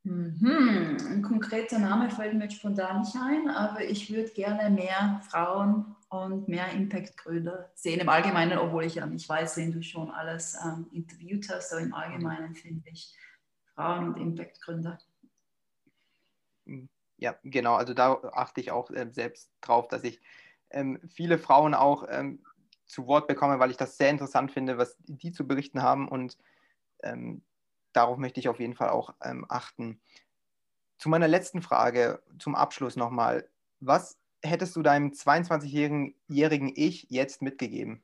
Mhm. Ein konkreter Name fällt mir spontan nicht ein, aber ich würde gerne mehr Frauen und mehr Impact-Gründer sehen im Allgemeinen, obwohl ich ja nicht weiß, wen du schon alles ähm, interviewt hast, aber im Allgemeinen finde ich Frauen und Impact-Gründer. Ja, genau, also da achte ich auch äh, selbst drauf, dass ich ähm, viele Frauen auch ähm, zu Wort bekomme, weil ich das sehr interessant finde, was die zu berichten haben und ähm, darauf möchte ich auf jeden Fall auch ähm, achten. Zu meiner letzten Frage, zum Abschluss nochmal. Was hättest du deinem 22-jährigen Ich jetzt mitgegeben?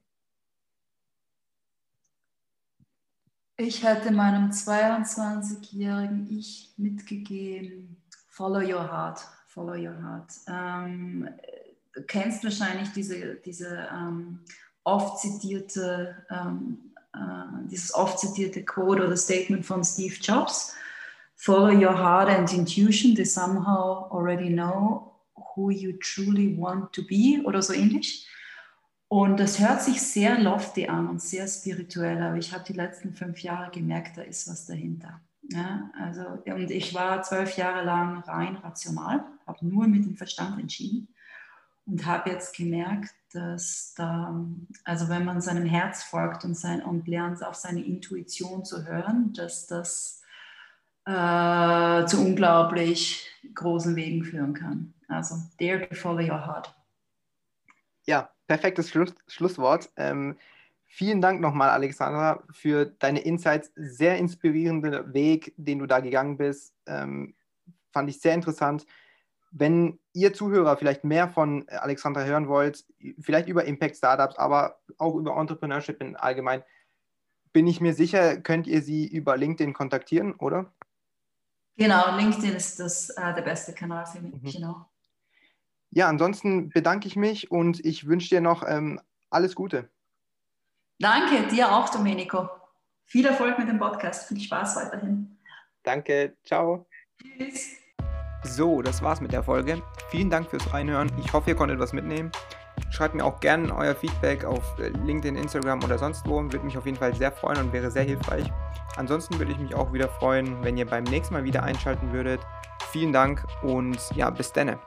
Ich hätte meinem 22-jährigen Ich mitgegeben, follow your heart, follow your heart. Ähm, du kennst wahrscheinlich diese, diese ähm, oft zitierte ähm, äh, dieses oft zitierte Quote oder Statement von Steve Jobs. Follow your heart and intuition, they somehow already know who you truly want to be oder so ähnlich. Und das hört sich sehr lofty an und sehr spirituell, aber ich habe die letzten fünf Jahre gemerkt, da ist was dahinter. Ja, also, und ich war zwölf Jahre lang rein rational, habe nur mit dem Verstand entschieden und habe jetzt gemerkt, dass da, also wenn man seinem Herz folgt und, sein, und lernt auf seine Intuition zu hören, dass das äh, zu unglaublich großen Wegen führen kann. Also, dare to follow your heart. Ja, perfektes Schluss, Schlusswort. Ähm, vielen Dank nochmal, Alexandra, für deine Insights. Sehr inspirierender Weg, den du da gegangen bist. Ähm, fand ich sehr interessant. Wenn ihr Zuhörer vielleicht mehr von Alexandra hören wollt, vielleicht über Impact Startups, aber auch über Entrepreneurship in allgemein, bin ich mir sicher, könnt ihr sie über LinkedIn kontaktieren, oder? Genau, LinkedIn ist das, äh, der beste Kanal für mich, mhm. genau. Ja, ansonsten bedanke ich mich und ich wünsche dir noch ähm, alles Gute. Danke, dir auch, Domenico. Viel Erfolg mit dem Podcast. Viel Spaß weiterhin. Danke, ciao. Tschüss. So, das war's mit der Folge. Vielen Dank fürs Reinhören. Ich hoffe, ihr konntet was mitnehmen. Schreibt mir auch gerne euer Feedback auf äh, LinkedIn, Instagram oder sonst wo. Würde mich auf jeden Fall sehr freuen und wäre sehr hilfreich. Ansonsten würde ich mich auch wieder freuen, wenn ihr beim nächsten Mal wieder einschalten würdet. Vielen Dank und ja, bis dann.